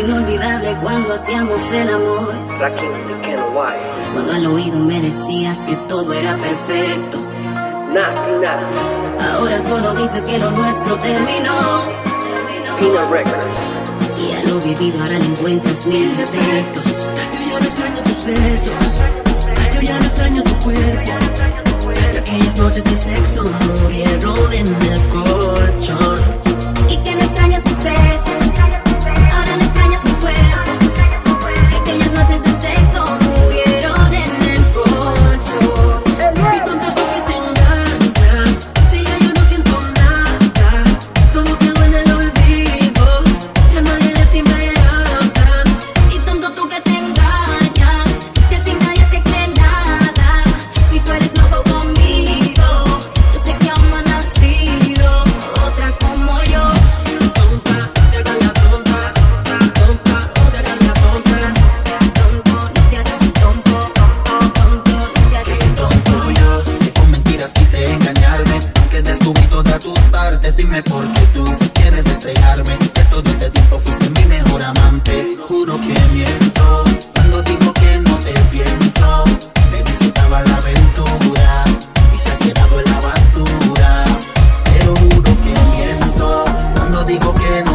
inolvidable cuando hacíamos el amor. Cuando al oído me decías que todo era perfecto. Ahora solo dices que lo nuestro terminó. Y a lo vivido ahora le encuentras mil defectos. Yo ya no extraño tus besos. Yo ya no digo que no.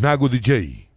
Nago DJ.